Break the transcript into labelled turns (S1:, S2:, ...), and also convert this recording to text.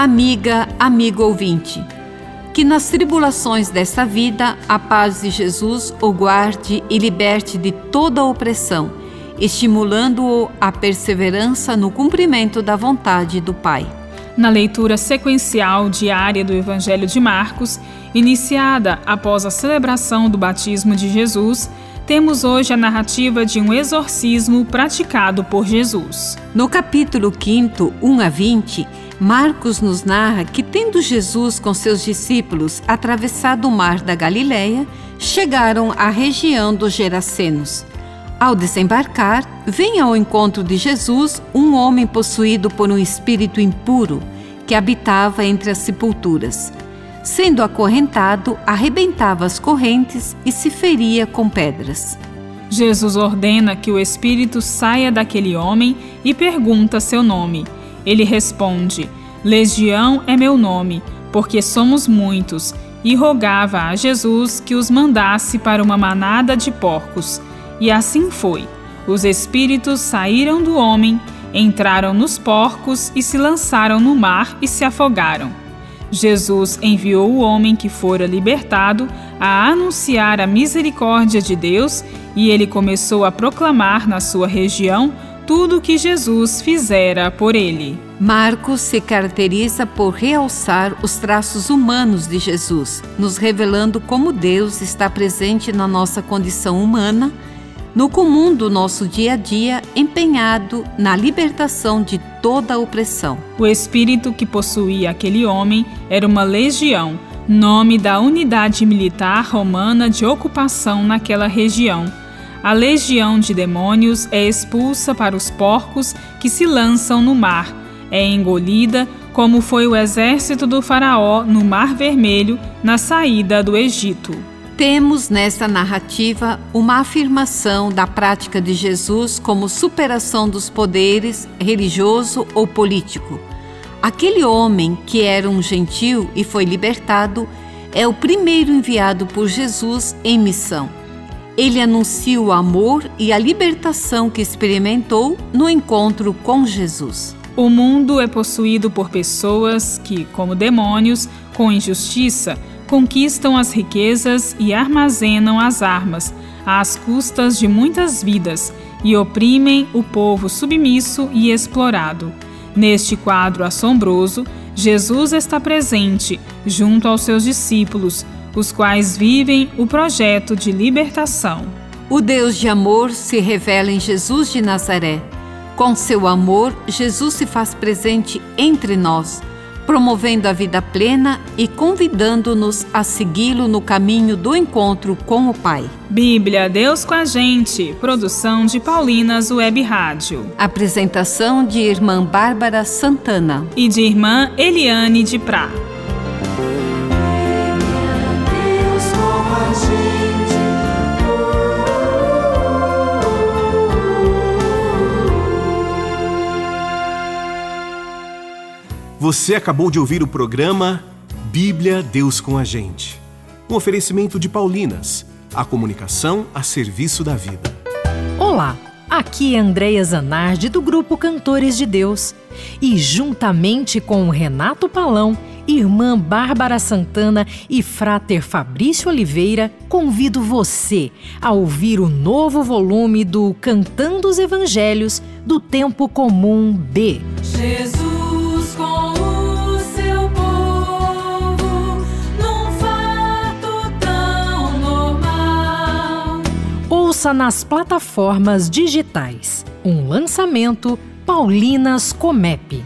S1: Amiga, amigo ouvinte, que nas tribulações desta vida a paz de Jesus o guarde e liberte de toda opressão, estimulando-o à perseverança no cumprimento da vontade do Pai.
S2: Na leitura sequencial diária do Evangelho de Marcos, iniciada após a celebração do batismo de Jesus, temos hoje a narrativa de um exorcismo praticado por Jesus.
S1: No capítulo 5, 1 a 20, Marcos nos narra que, tendo Jesus com seus discípulos atravessado o mar da Galileia, chegaram à região dos Gerasenos. Ao desembarcar, vem ao encontro de Jesus um homem possuído por um espírito impuro que habitava entre as sepulturas. Sendo acorrentado, arrebentava as correntes e se feria com pedras.
S2: Jesus ordena que o espírito saia daquele homem e pergunta seu nome. Ele responde: Legião é meu nome, porque somos muitos, e rogava a Jesus que os mandasse para uma manada de porcos. E assim foi. Os espíritos saíram do homem, entraram nos porcos e se lançaram no mar e se afogaram. Jesus enviou o homem que fora libertado a anunciar a misericórdia de Deus e ele começou a proclamar na sua região tudo o que Jesus fizera por ele.
S1: Marcos se caracteriza por realçar os traços humanos de Jesus, nos revelando como Deus está presente na nossa condição humana no comum do nosso dia a dia, empenhado na libertação de toda a opressão.
S2: O espírito que possuía aquele homem era uma legião, nome da unidade militar romana de ocupação naquela região. A legião de demônios é expulsa para os porcos que se lançam no mar, é engolida, como foi o exército do Faraó no Mar Vermelho na saída do Egito.
S1: Temos nesta narrativa uma afirmação da prática de Jesus como superação dos poderes religioso ou político. Aquele homem que era um gentil e foi libertado é o primeiro enviado por Jesus em missão. Ele anuncia o amor e a libertação que experimentou no encontro com Jesus.
S2: O mundo é possuído por pessoas que, como demônios, com injustiça, conquistam as riquezas e armazenam as armas, às custas de muitas vidas, e oprimem o povo submisso e explorado. Neste quadro assombroso, Jesus está presente junto aos seus discípulos, os quais vivem o projeto de libertação.
S1: O Deus de amor se revela em Jesus de Nazaré. Com seu amor, Jesus se faz presente entre nós promovendo a vida plena e convidando-nos a segui-lo no caminho do encontro com o Pai.
S2: Bíblia Deus com a gente, produção de Paulinas Web Rádio.
S1: Apresentação de irmã Bárbara Santana
S2: e de irmã Eliane de Prá.
S3: Você acabou de ouvir o programa Bíblia Deus com a Gente. Um oferecimento de Paulinas, a comunicação a serviço da vida.
S4: Olá, aqui é Andréia Zanardi do grupo Cantores de Deus. E juntamente com o Renato Palão, irmã Bárbara Santana e frater Fabrício Oliveira, convido você a ouvir o novo volume do Cantando os Evangelhos do Tempo Comum B.
S5: Jesus
S4: Nas plataformas digitais. Um lançamento Paulinas Comep.